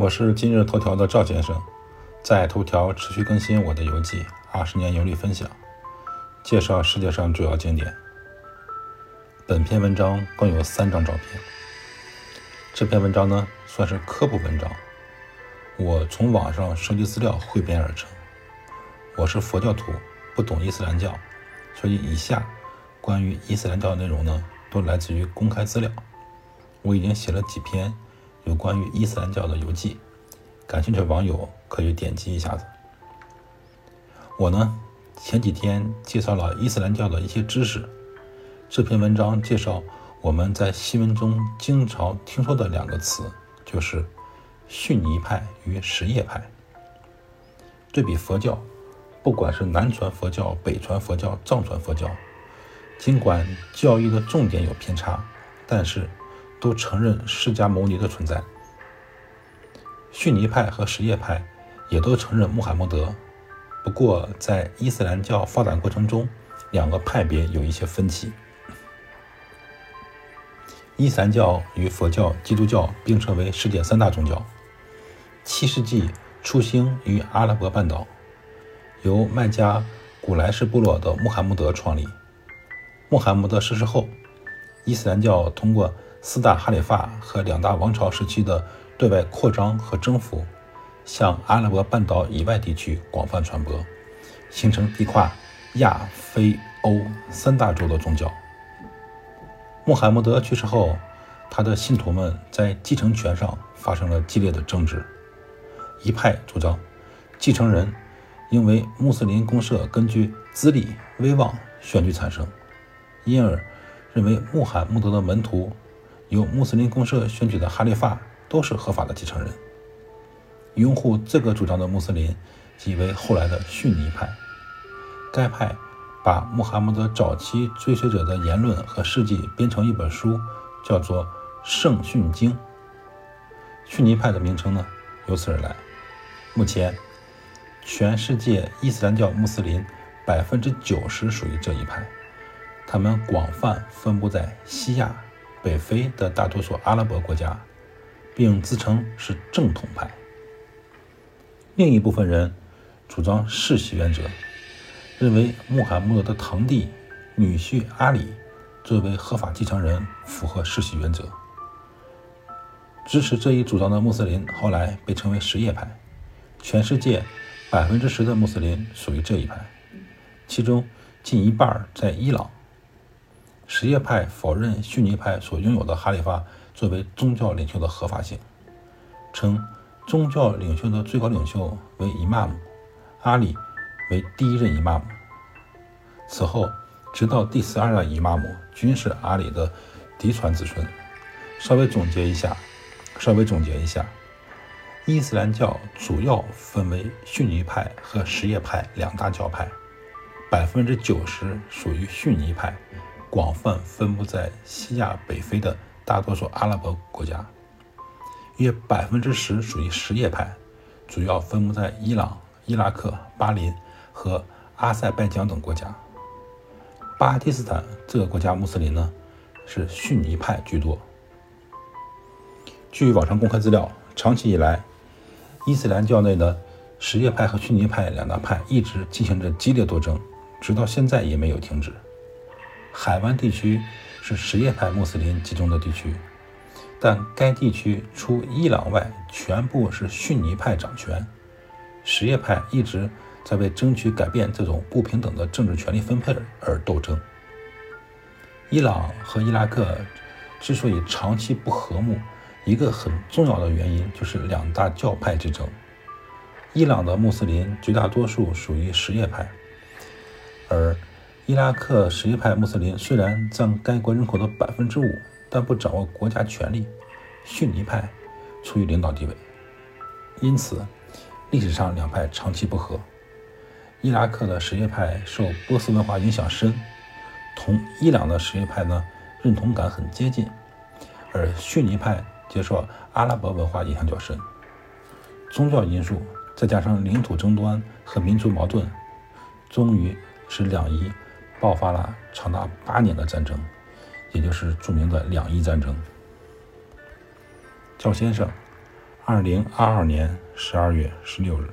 我是今日头条的赵先生，在头条持续更新我的游记，二十年游历分享，介绍世界上主要景点。本篇文章共有三张照片。这篇文章呢，算是科普文章，我从网上收集资料汇编而成。我是佛教徒，不懂伊斯兰教，所以以下关于伊斯兰教的内容呢，都来自于公开资料。我已经写了几篇。有关于伊斯兰教的游记，感兴趣的网友可以点击一下子。我呢，前几天介绍了伊斯兰教的一些知识。这篇文章介绍我们在新闻中经常听说的两个词，就是逊尼派与什叶派。对比佛教，不管是南传佛教、北传佛教、藏传佛教，尽管教义的重点有偏差，但是。都承认释迦牟尼的存在。逊尼派和什叶派也都承认穆罕默德。不过，在伊斯兰教发展过程中，两个派别有一些分歧。伊斯兰教与佛教、基督教并称为世界三大宗教。七世纪初兴于阿拉伯半岛，由麦加古莱士部落的穆罕默德创立。穆罕默德逝世后，伊斯兰教通过四大哈里发和两大王朝时期的对外扩张和征服，向阿拉伯半岛以外地区广泛传播，形成地跨亚非欧三大洲的宗教。穆罕默德去世后，他的信徒们在继承权上发生了激烈的争执。一派主张继承人应为穆斯林公社根据资历、威望选举产生，因而认为穆罕默德的门徒。由穆斯林公社选举的哈里发都是合法的继承人。拥护这个主张的穆斯林即为后来的逊尼派。该派把穆罕默德早期追随者的言论和事迹编成一本书，叫做《圣训经》。逊尼派的名称呢，由此而来。目前，全世界伊斯兰教穆斯林百分之九十属于这一派，他们广泛分布在西亚。北非的大多数阿拉伯国家，并自称是正统派。另一部分人主张世袭原则，认为穆罕默德的堂弟、女婿阿里作为合法继承人符合世袭原则。支持这一主张的穆斯林后来被称为什叶派。全世界百分之十的穆斯林属于这一派，其中近一半在伊朗。什叶派否认逊尼派所拥有的哈里发作为宗教领袖的合法性，称宗教领袖的最高领袖为伊玛目，阿里为第一任伊玛目。此后，直到第十二任伊玛目均是阿里的嫡传子孙。稍微总结一下，稍微总结一下，伊斯兰教主要分为逊尼派和什叶派两大教派，百分之九十属于逊尼派。广泛分布在西亚、北非的大多数阿拉伯国家，约百分之十属于什叶派，主要分布在伊朗、伊拉克、巴林和阿塞拜疆等国家。巴基斯坦这个国家穆斯林呢是逊尼派居多。据网上公开资料，长期以来，伊斯兰教内的什叶派和逊尼派两大派一直进行着激烈斗争，直到现在也没有停止。海湾地区是什叶派穆斯林集中的地区，但该地区除伊朗外，全部是逊尼派掌权。什叶派一直在为争取改变这种不平等的政治权力分配而斗争。伊朗和伊拉克之所以长期不和睦，一个很重要的原因就是两大教派之争。伊朗的穆斯林绝大多数属于什叶派，而。伊拉克什叶派穆斯林虽然占该国人口的百分之五，但不掌握国家权力。逊尼派处于领导地位，因此历史上两派长期不和。伊拉克的什叶派受波斯文化影响深，同伊朗的什叶派呢认同感很接近，而逊尼派接受阿拉伯文化影响较深。宗教因素再加上领土争端和民族矛盾，终于使两伊。爆发了长达八年的战争，也就是著名的两伊战争。赵先生，二零二二年十二月十六日。